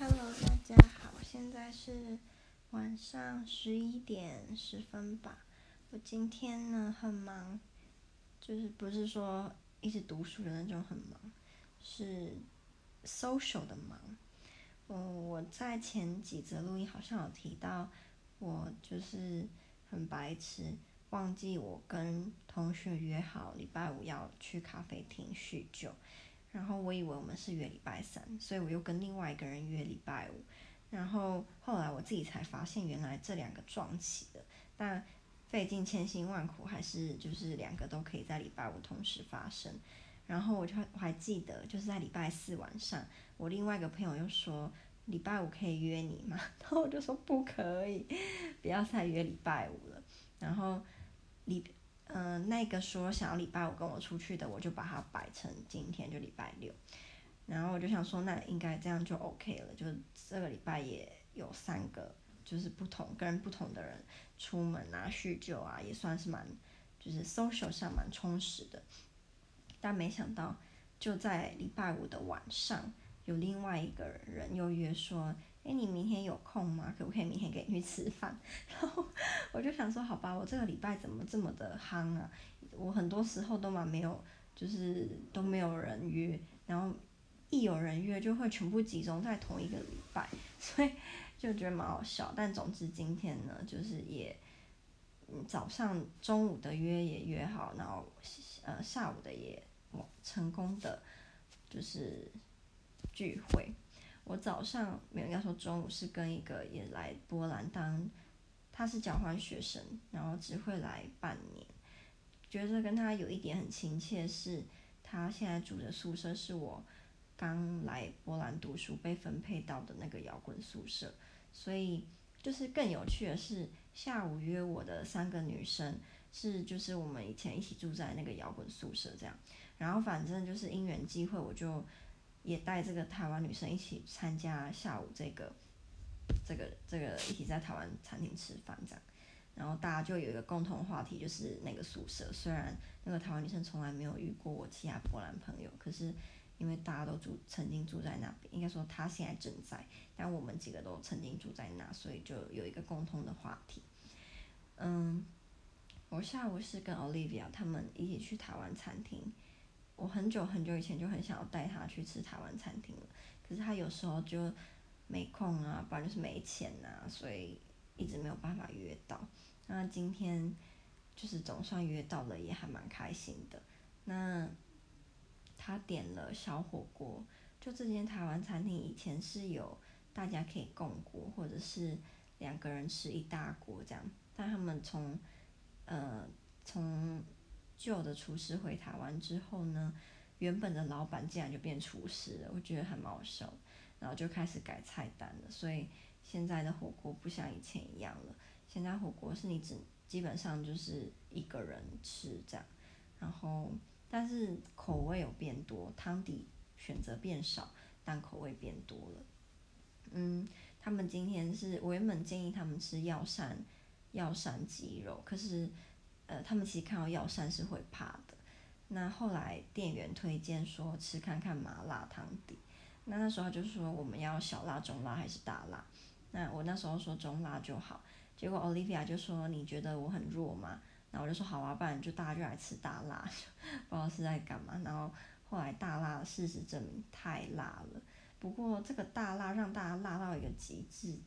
Hello，大家好，现在是晚上十一点十分吧。我今天呢很忙，就是不是说一直读书的那种很忙，是 social 的忙。嗯，我在前几则录音好像有提到，我就是很白痴，忘记我跟同学约好礼拜五要去咖啡厅叙旧。然后我以为我们是约礼拜三，所以我又跟另外一个人约礼拜五。然后后来我自己才发现，原来这两个撞起的。但费尽千辛万苦，还是就是两个都可以在礼拜五同时发生。然后我就我还记得，就是在礼拜四晚上，我另外一个朋友又说礼拜五可以约你吗？然后我就说不可以，不要再约礼拜五了。然后礼。嗯、那个说想要礼拜五跟我出去的，我就把它摆成今天就礼拜六，然后我就想说，那应该这样就 OK 了，就这个礼拜也有三个，就是不同跟不同的人出门啊叙旧啊，也算是蛮就是 social 上蛮充实的。但没想到就在礼拜五的晚上，有另外一个人又约说。哎，你明天有空吗？可不可以明天跟你去吃饭？然后我就想说，好吧，我这个礼拜怎么这么的夯啊？我很多时候都嘛没有，就是都没有人约，然后一有人约就会全部集中在同一个礼拜，所以就觉得蛮好笑。但总之今天呢，就是也，早上中午的约也约好，然后呃下午的也成功的就是聚会。我早上没有，应该说中午是跟一个也来波兰当，他是交换学生，然后只会来半年，觉得跟他有一点很亲切，是他现在住的宿舍是我刚来波兰读书被分配到的那个摇滚宿舍，所以就是更有趣的是，下午约我的三个女生是就是我们以前一起住在那个摇滚宿舍这样，然后反正就是因缘际会我就。也带这个台湾女生一起参加下午这个，这个这个一起在台湾餐厅吃饭这样，然后大家就有一个共同话题，就是那个宿舍。虽然那个台湾女生从来没有遇过我其他波兰朋友，可是因为大家都住曾经住在那边，应该说她现在正在，但我们几个都曾经住在那，所以就有一个共同的话题。嗯，我下午是跟 Olivia 他们一起去台湾餐厅。我很久很久以前就很想要带他去吃台湾餐厅了，可是他有时候就没空啊，不然就是没钱啊，所以一直没有办法约到。那今天就是总算约到了，也还蛮开心的。那他点了小火锅，就这间台湾餐厅以前是有大家可以共锅，或者是两个人吃一大锅这样，但他们从呃从。旧的厨师回台湾之后呢，原本的老板竟然就变厨师了，我觉得还蛮好笑。然后就开始改菜单了，所以现在的火锅不像以前一样了。现在火锅是你只基本上就是一个人吃这样，然后但是口味有变多，汤底选择变少，但口味变多了。嗯，他们今天是我原本建议他们吃药膳药膳鸡肉，可是。呃，他们其实看到药膳是会怕的。那后来店员推荐说吃看看麻辣汤底。那那时候就说我们要小辣、中辣还是大辣？那我那时候说中辣就好。结果 Olivia 就说你觉得我很弱吗？那我就说好啊，不然就大家就来吃大辣，不知道是在干嘛。然后后来大辣事实证明太辣了。不过这个大辣让大家辣到一个极致。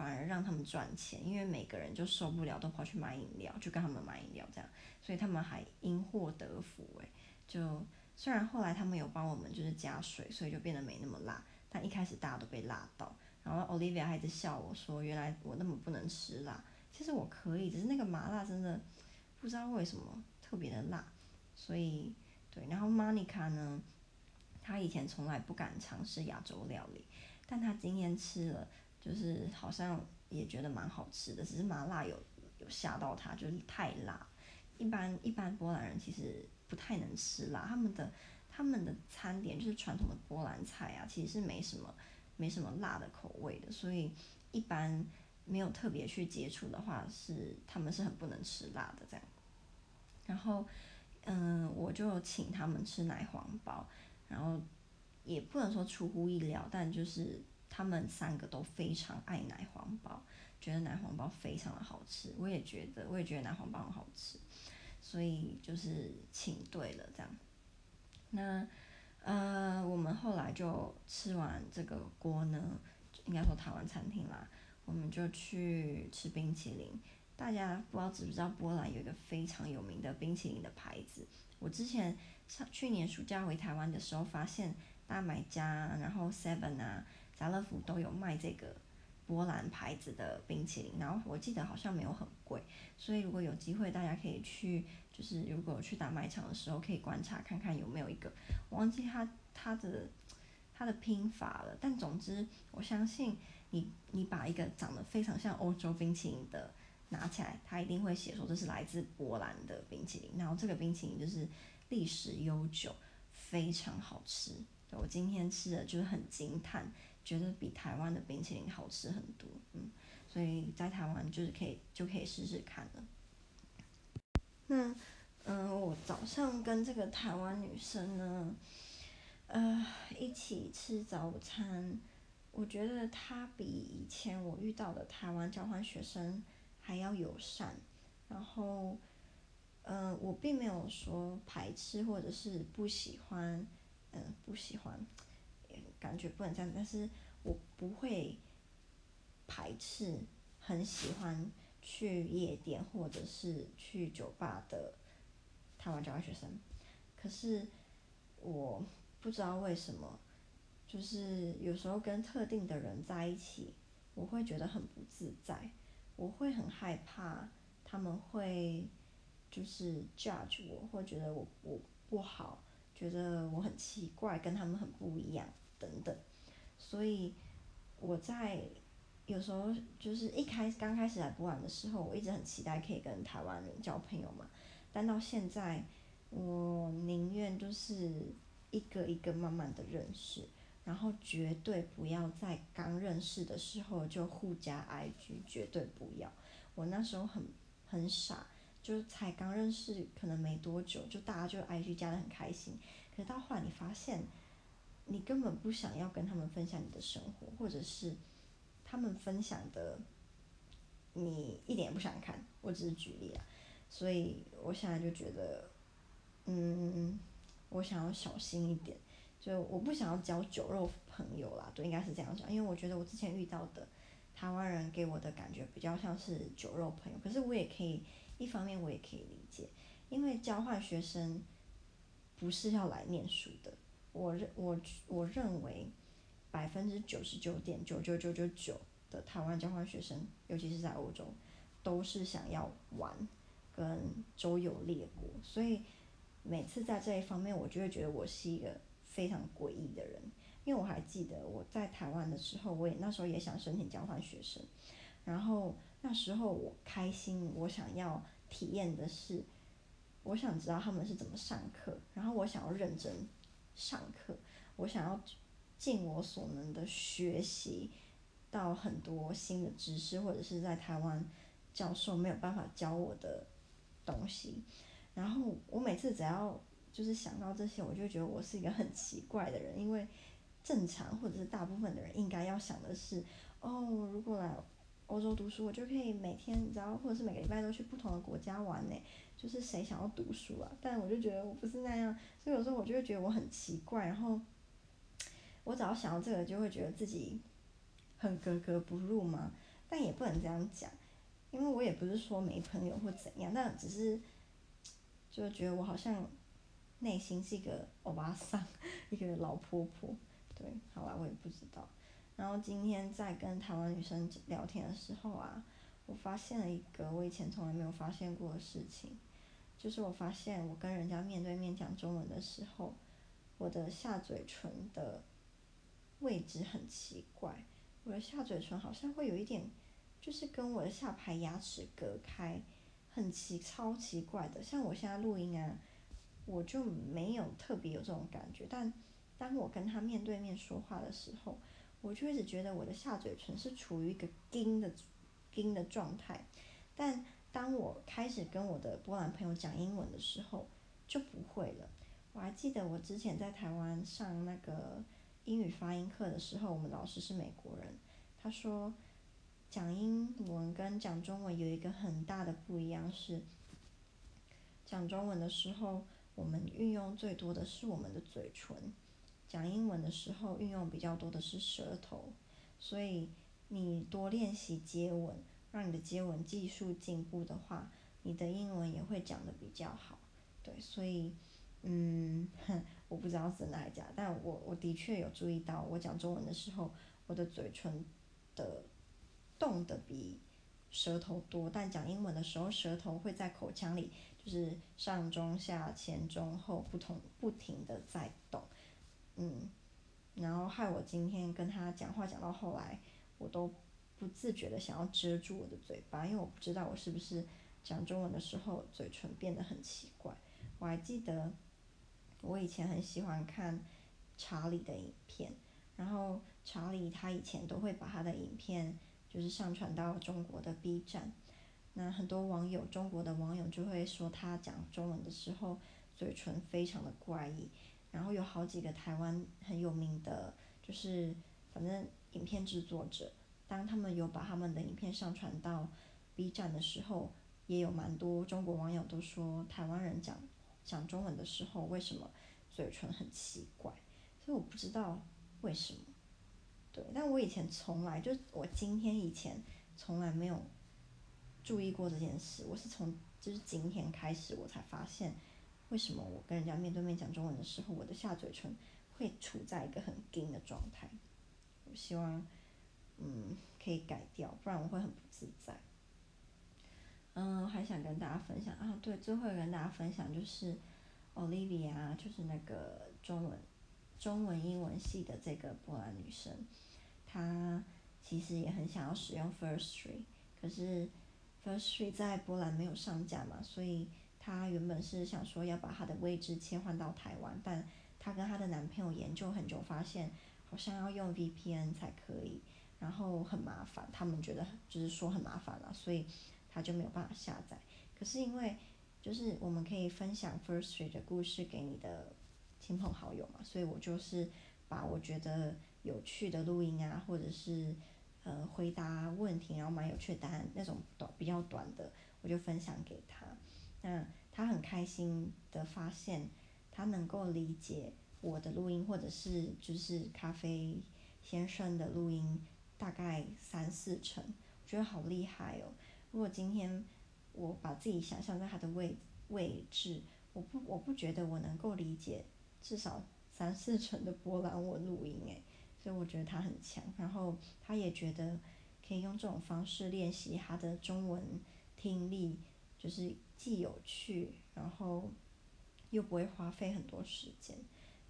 反而让他们赚钱，因为每个人就受不了，都跑去买饮料，就跟他们买饮料这样，所以他们还因祸得福诶。就虽然后来他们有帮我们就是加水，所以就变得没那么辣，但一开始大家都被辣到。然后 Olivia 还一直笑我说，原来我那么不能吃辣，其实我可以，只是那个麻辣真的不知道为什么特别的辣。所以对，然后 Monica 呢，她以前从来不敢尝试亚洲料理，但她今天吃了。就是好像也觉得蛮好吃的，只是麻辣有有吓到他，就是太辣。一般一般波兰人其实不太能吃辣，他们的他们的餐点就是传统的波兰菜啊，其实是没什么没什么辣的口味的，所以一般没有特别去接触的话，是他们是很不能吃辣的这样。然后嗯，我就请他们吃奶黄包，然后也不能说出乎意料，但就是。他们三个都非常爱奶黄包，觉得奶黄包非常的好吃。我也觉得，我也觉得奶黄包很好吃，所以就是请对了这样。那呃，我们后来就吃完这个锅呢，应该说台湾餐厅啦，我们就去吃冰淇淋。大家不知道知不知道波兰有一个非常有名的冰淇淋的牌子？我之前上去年暑假回台湾的时候，发现大买家，然后 Seven 啊。家乐福都有卖这个波兰牌子的冰淇淋，然后我记得好像没有很贵，所以如果有机会，大家可以去，就是如果去大卖场的时候，可以观察看看有没有一个，我忘记它它的它的拼法了，但总之我相信你你把一个长得非常像欧洲冰淇淋的拿起来，它一定会写说这是来自波兰的冰淇淋，然后这个冰淇淋就是历史悠久，非常好吃，我今天吃的就是很惊叹。觉得比台湾的冰淇淋好吃很多，嗯，所以在台湾就是可以就可以试试看了。那，嗯、我早上跟这个台湾女生呢，呃，一起吃早餐，我觉得她比以前我遇到的台湾交换学生还要友善。然后，嗯、我并没有说排斥或者是不喜欢，嗯、不喜欢。感觉不能这样，但是我不会排斥很喜欢去夜店或者是去酒吧的台湾交换学生。可是我不知道为什么，就是有时候跟特定的人在一起，我会觉得很不自在，我会很害怕他们会就是 judge 我，会觉得我我不好，觉得我很奇怪，跟他们很不一样。等等，所以我在有时候就是一开刚开始来波兰的时候，我一直很期待可以跟台湾人交朋友嘛。但到现在，我宁愿就是一个一个慢慢的认识，然后绝对不要在刚认识的时候就互加 IG，绝对不要。我那时候很很傻，就才刚认识，可能没多久，就大家就 IG 加得很开心。可是到后来你发现。你根本不想要跟他们分享你的生活，或者是他们分享的，你一点也不想看。我只是举例啊，所以我现在就觉得，嗯，我想要小心一点，就我不想要交酒肉朋友啦，对，应该是这样讲。因为我觉得我之前遇到的台湾人给我的感觉比较像是酒肉朋友，可是我也可以，一方面我也可以理解，因为交换学生不是要来念书的。我认我我认为百分之九十九点九九九九九的台湾交换学生，尤其是在欧洲，都是想要玩跟周游列国，所以每次在这一方面，我就会觉得我是一个非常诡异的人。因为我还记得我在台湾的时候，我也那时候也想申请交换学生，然后那时候我开心，我想要体验的是，我想知道他们是怎么上课，然后我想要认真。上课，我想要尽我所能的学习到很多新的知识，或者是在台湾教授没有办法教我的东西。然后我每次只要就是想到这些，我就觉得我是一个很奇怪的人，因为正常或者是大部分的人应该要想的是，哦，如果来欧洲读书，我就可以每天你知道，或者是每个礼拜都去不同的国家玩呢。就是谁想要读书啊？但我就觉得我不是那样，所以有时候我就会觉得我很奇怪。然后我只要想到这个，就会觉得自己很格格不入嘛。但也不能这样讲，因为我也不是说没朋友或怎样，但只是就觉得我好像内心是一个欧巴桑，一个老婆婆。对，好吧，我也不知道。然后今天在跟台湾女生聊天的时候啊，我发现了一个我以前从来没有发现过的事情。就是我发现，我跟人家面对面讲中文的时候，我的下嘴唇的位置很奇怪，我的下嘴唇好像会有一点，就是跟我的下排牙齿隔开，很奇超奇怪的。像我现在录音啊，我就没有特别有这种感觉，但当我跟他面对面说话的时候，我就一直觉得我的下嘴唇是处于一个紧的紧的状态，但。当我开始跟我的波兰朋友讲英文的时候，就不会了。我还记得我之前在台湾上那个英语发音课的时候，我们老师是美国人，他说讲英文跟讲中文有一个很大的不一样是，讲中文的时候，我们运用最多的是我们的嘴唇，讲英文的时候运用比较多的是舌头，所以你多练习接吻，让你的接吻技术进步的话，你的英文也会讲得比较好。对，所以，嗯，哼，我不知道是真的还是假，但我我的确有注意到，我讲中文的时候，我的嘴唇的动的比舌头多，但讲英文的时候，舌头会在口腔里，就是上中下前中后不同不停的在动，嗯，然后害我今天跟他讲话讲到后来，我都不自觉的想要遮住我的嘴巴，因为我不知道我是不是讲中文的时候嘴唇变得很奇怪。我还记得，我以前很喜欢看查理的影片，然后查理他以前都会把他的影片就是上传到中国的 B 站，那很多网友，中国的网友就会说他讲中文的时候嘴唇非常的怪异，然后有好几个台湾很有名的，就是反正影片制作者，当他们有把他们的影片上传到 B 站的时候，也有蛮多中国网友都说台湾人讲。讲中文的时候，为什么嘴唇很奇怪？所以我不知道为什么。对，但我以前从来就，我今天以前从来没有注意过这件事。我是从就是今天开始，我才发现为什么我跟人家面对面讲中文的时候，我的下嘴唇会处在一个很紧的状态。我希望嗯可以改掉，不然我会很不自在。嗯，还想跟大家分享啊，对，最后跟大家分享就是 Olivia，就是那个中文、中文英文系的这个波兰女生，她其实也很想要使用 Firstory，可是 Firstory 在波兰没有上架嘛，所以她原本是想说要把她的位置切换到台湾，但她跟她的男朋友研究很久，发现好像要用 VPN 才可以，然后很麻烦，他们觉得就是说很麻烦了，所以。他就没有办法下载，可是因为就是我们可以分享 Firstory 的故事给你的亲朋好友嘛，所以我就是把我觉得有趣的录音啊，或者是呃回答问题，然后蛮有趣的答案那种短比较短的，我就分享给他。那他很开心的发现，他能够理解我的录音，或者是就是咖啡先生的录音，大概三四成，我觉得好厉害哦。如果今天我把自己想象在他的位位置，我不我不觉得我能够理解至少三四成的波兰文录音诶，所以我觉得他很强。然后他也觉得可以用这种方式练习他的中文听力，就是既有趣，然后又不会花费很多时间。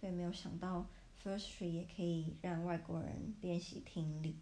所以没有想到，first three 也可以让外国人练习听力。